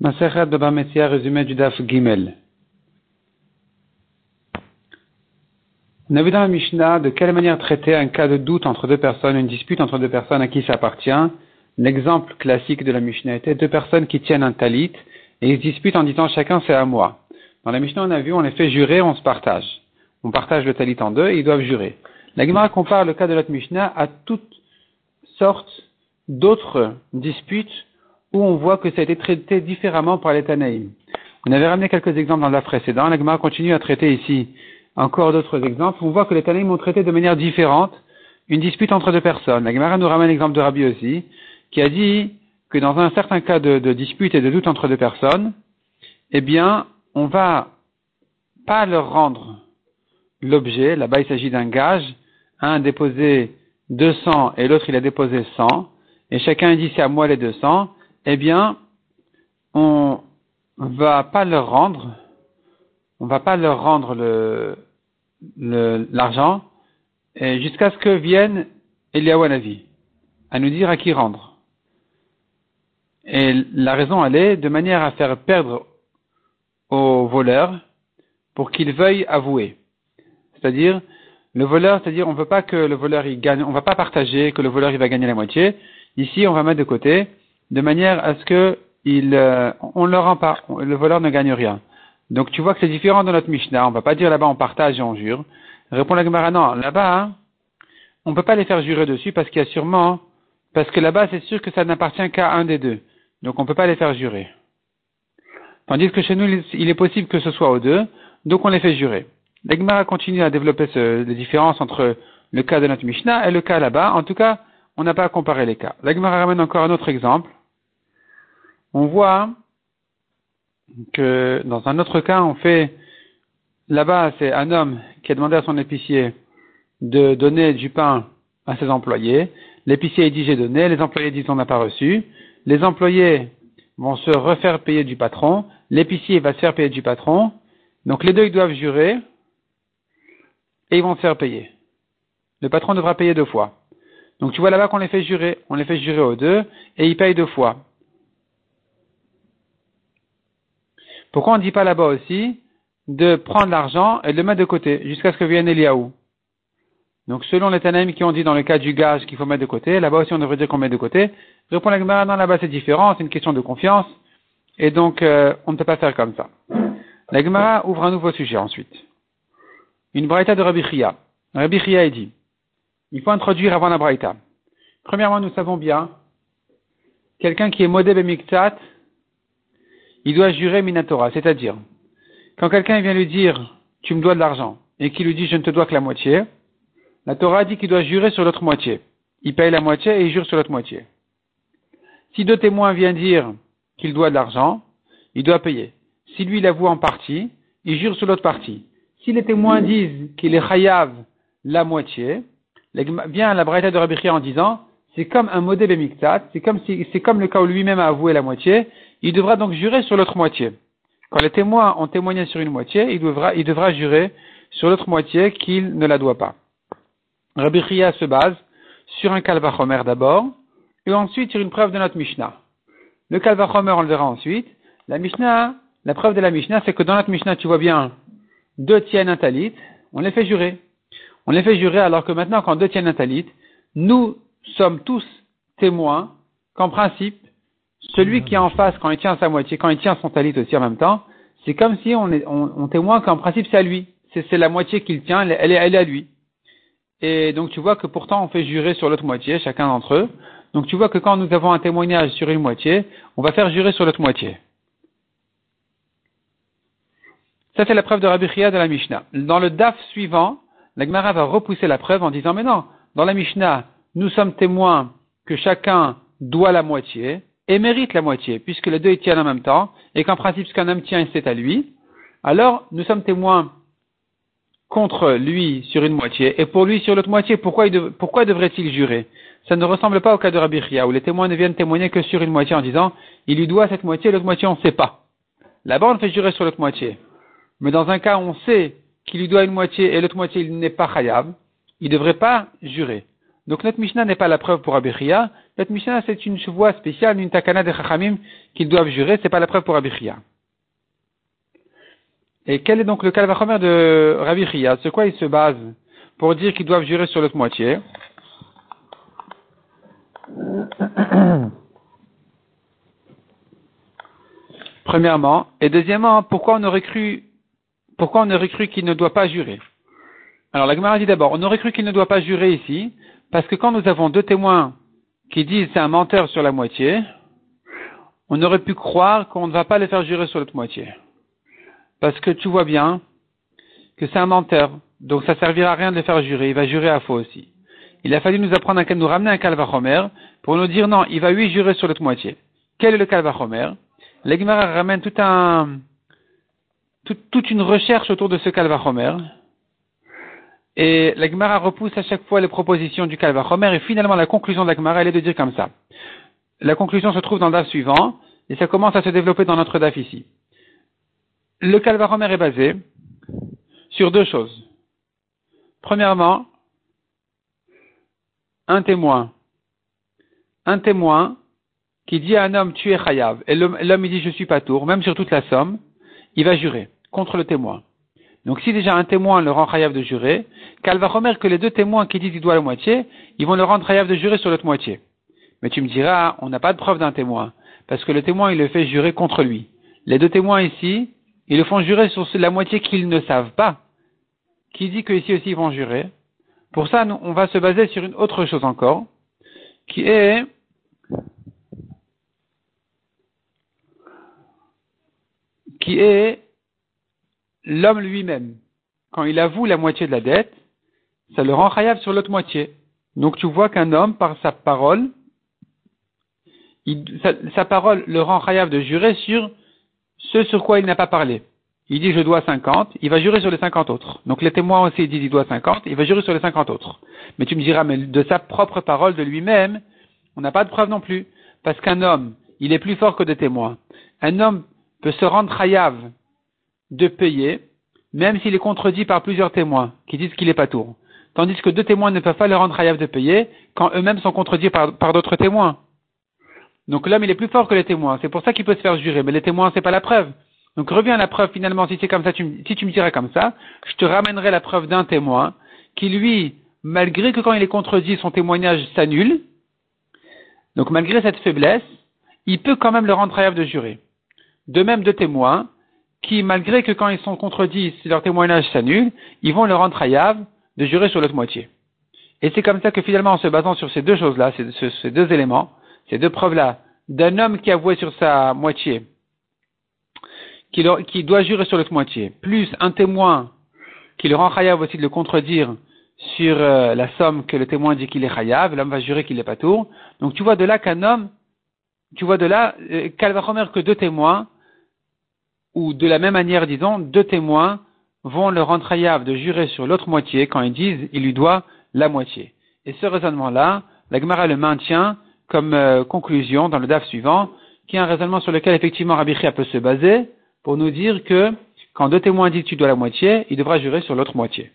Masechet Baba Metzia, résumé du Daf Gimel. On a vu dans la Mishnah de quelle manière traiter un cas de doute entre deux personnes, une dispute entre deux personnes à qui ça appartient. L'exemple classique de la Mishnah était deux personnes qui tiennent un talit et ils se disputent en disant chacun c'est à moi. Dans la Mishnah, on a vu, on les fait jurer, on se partage. On partage le talit en deux et ils doivent jurer. La Gemara compare le cas de notre Mishnah à toutes sortes d'autres disputes où on voit que ça a été traité différemment par les Tanaïm. On avait ramené quelques exemples dans la précédente. La Gemara continue à traiter ici encore d'autres exemples. On voit que les Tanaïm ont traité de manière différente une dispute entre deux personnes. La Gemara nous ramène l'exemple de Rabbi aussi, qui a dit que dans un certain cas de, dispute et de doute entre deux personnes, eh bien, on va pas leur rendre l'objet. Là-bas, il s'agit d'un gage. Un a déposé 200 et l'autre, il a déposé 100. Et chacun dit c'est à moi les 200 eh bien, on va pas leur rendre, on va pas leur rendre l'argent jusqu'à ce que vienne Eliaou à nous dire à qui rendre. Et la raison, elle est de manière à faire perdre au voleur pour qu'il veuille avouer. C'est-à-dire, le voleur, c'est-à-dire, on ne veut pas que le voleur il gagne, on va pas partager que le voleur il va gagner la moitié. Ici, on va mettre de côté de manière à ce que il, euh, on ne le rend pas, le voleur ne gagne rien. Donc tu vois que c'est différent de notre Mishnah. On va pas dire là-bas on partage et on jure. Répond la Gemara, non, là-bas, hein, on ne peut pas les faire jurer dessus parce qu'il y a sûrement, parce que là-bas c'est sûr que ça n'appartient qu'à un des deux. Donc on ne peut pas les faire jurer. Tandis que chez nous, il est possible que ce soit aux deux, donc on les fait jurer. La Gemara continue à développer ce, les différences entre le cas de notre Mishnah et le cas là-bas. En tout cas, on n'a pas à comparer les cas. La Gemara ramène encore un autre exemple on voit que dans un autre cas, on fait, là-bas, c'est un homme qui a demandé à son épicier de donner du pain à ses employés. L'épicier dit j'ai donné, les employés disent on n'a pas reçu. Les employés vont se refaire payer du patron, l'épicier va se faire payer du patron. Donc les deux ils doivent jurer et ils vont se faire payer. Le patron devra payer deux fois. Donc tu vois là-bas qu'on les fait jurer, on les fait jurer aux deux et ils payent deux fois. Pourquoi on ne dit pas là-bas aussi de prendre l'argent et de le mettre de côté jusqu'à ce que vienne Eliaou? Donc selon les Tanaïm qui ont dit dans le cas du gage qu'il faut mettre de côté, là-bas aussi on devrait dire qu'on met de côté. Répond la Gemara, non là-bas c'est différent, c'est une question de confiance et donc euh, on ne peut pas faire comme ça. La Gemara ouvre un nouveau sujet ensuite. Une braïta de Rabbi Chia. Rabbi Chia dit, il faut introduire avant la braïta. Premièrement, nous savons bien, quelqu'un qui est modé bemiktat, il doit jurer Minatora, c'est-à-dire, quand quelqu'un vient lui dire, tu me dois de l'argent, et qu'il lui dit, je ne te dois que la moitié, la Torah dit qu'il doit jurer sur l'autre moitié. Il paye la moitié et il jure sur l'autre moitié. Si deux témoins viennent dire qu'il doit de l'argent, il doit payer. Si lui l'avoue en partie, il jure sur l'autre partie. Si les témoins disent qu'il est chayav la moitié, vient la braïta de Rabbi en disant, c'est comme un modèle bemiktat, c'est comme si, c'est comme le cas où lui-même a avoué la moitié, il devra donc jurer sur l'autre moitié. Quand les témoins ont témoigné sur une moitié, il devra, jurer sur l'autre moitié qu'il ne la doit pas. Rabbi Chia se base sur un kalvachomer d'abord, et ensuite sur une preuve de notre Mishnah. Le kalvachomer, on le verra ensuite. La Mishnah, la preuve de la Mishnah, c'est que dans notre Mishnah, tu vois bien, deux tiennent un talit, on les fait jurer. On les fait jurer alors que maintenant, quand deux tiennent un talit, nous sommes tous témoins qu'en principe, celui qui est en face, quand il tient sa moitié, quand il tient son talit aussi en même temps, c'est comme si on, témoigne qu'en principe c'est à lui. C'est la moitié qu'il tient, elle, est, elle est à lui. Et donc tu vois que pourtant on fait jurer sur l'autre moitié, chacun d'entre eux. Donc tu vois que quand nous avons un témoignage sur une moitié, on va faire jurer sur l'autre moitié. Ça c'est la preuve de Rabbi Chia de la Mishnah. Dans le DAF suivant, la Gemara va repousser la preuve en disant mais non, dans la Mishnah, nous sommes témoins que chacun doit la moitié, et mérite la moitié, puisque les deux ils tiennent en même temps, et qu'en principe ce qu'un homme tient c'est à lui, alors nous sommes témoins contre lui sur une moitié, et pour lui sur l'autre moitié, pourquoi, devrait-il jurer? Ça ne ressemble pas au cas de Rabbi où les témoins ne viennent témoigner que sur une moitié en disant, il lui doit cette moitié, l'autre moitié on ne sait pas. Là-bas on fait jurer sur l'autre moitié. Mais dans un cas où on sait qu'il lui doit une moitié et l'autre moitié il n'est pas khayab, il ne devrait pas jurer. Donc notre Mishnah n'est pas la preuve pour Abichia. Notre Mishnah, c'est une voie spéciale, une takana de Chachamim qu'ils doivent jurer. C'est pas la preuve pour Abichia. Et quel est donc le calvachomer de Rabbi Sur quoi il se base pour dire qu'ils doivent jurer sur l'autre moitié? Premièrement. Et deuxièmement, pourquoi on aurait cru, pourquoi on aurait cru qu'il ne doit pas jurer? Alors la Gemara dit d'abord, on aurait cru qu'il ne doit pas jurer ici, parce que quand nous avons deux témoins qui disent c'est un menteur sur la moitié, on aurait pu croire qu'on ne va pas les faire jurer sur l'autre moitié. Parce que tu vois bien que c'est un menteur, donc ça servira à rien de les faire jurer, il va jurer à faux aussi. Il a fallu nous apprendre à nous ramener un calvachomer pour nous dire non, il va lui jurer sur l'autre moitié. Quel est le calvachomer L'Egmara ramène tout un, toute une recherche autour de ce calvachomer. Et l'Agmara repousse à chaque fois les propositions du Kalvachomer et finalement la conclusion de l'Agmara elle est de dire comme ça. La conclusion se trouve dans le DAF suivant et ça commence à se développer dans notre DAF ici. Le Kalvachomer est basé sur deux choses. Premièrement, un témoin. Un témoin qui dit à un homme tu es chayav et l'homme il dit je suis pas tour, même sur toute la somme, il va jurer contre le témoin. Donc si déjà un témoin le rend chayav de jurer, va remettre que les deux témoins qui disent qu'il doit la moitié, ils vont le rendre chayav de jurer sur l'autre moitié. Mais tu me diras, on n'a pas de preuve d'un témoin, parce que le témoin il le fait jurer contre lui. Les deux témoins ici, ils le font jurer sur la moitié qu'ils ne savent pas. Qui dit qu'ici aussi ils vont jurer? Pour ça, on va se baser sur une autre chose encore, qui est qui est l'homme lui-même, quand il avoue la moitié de la dette, ça le rend chayav sur l'autre moitié. Donc tu vois qu'un homme, par sa parole, sa, parole le rend chayav de jurer sur ce sur quoi il n'a pas parlé. Il dit je dois 50, il va jurer sur les 50 autres. Donc les témoins aussi disent il doit 50, il va jurer sur les 50 autres. Mais tu me diras, mais de sa propre parole, de lui-même, on n'a pas de preuve non plus. Parce qu'un homme, il est plus fort que des témoins. Un homme peut se rendre chayav de payer, même s'il est contredit par plusieurs témoins qui disent qu'il n'est pas tour. Tandis que deux témoins ne peuvent pas le rendre chayav de payer quand eux-mêmes sont contredits par, d'autres témoins. Donc l'homme, il est plus fort que les témoins. C'est pour ça qu'il peut se faire jurer. Mais les témoins, c'est pas la preuve. Donc reviens à la preuve finalement. Si c'est comme ça, si tu me dirais comme ça, je te ramènerai la preuve d'un témoin qui lui, malgré que quand il est contredit, son témoignage s'annule. Donc malgré cette faiblesse, il peut quand même le rendre chayav de jurer. De même deux témoins qui, malgré que quand ils sont contredits, si leur témoignage s'annule, ils vont le rendre hayav de jurer sur l'autre moitié. Et c'est comme ça que finalement, en se basant sur ces deux choses-là, ces, deux éléments, ces deux preuves-là, d'un homme qui a avoué sur sa moitié, qui, doit jurer sur l'autre moitié, plus un témoin qui le rend hayav aussi de le contredire sur euh, la somme que le témoin dit qu'il est hayav, l'homme va jurer qu'il n'est pas tour. Donc tu vois de là qu'un homme, tu vois de là, euh, que deux témoins ou de la même manière, disons, deux témoins vont le rendre de jurer sur l'autre moitié quand ils disent il lui doit la moitié. Et ce raisonnement-là, la Gemara le maintient comme euh, conclusion dans le DAF suivant, qui est un raisonnement sur lequel effectivement Rabbi peut se baser pour nous dire que quand deux témoins disent tu dois la moitié, il devra jurer sur l'autre moitié.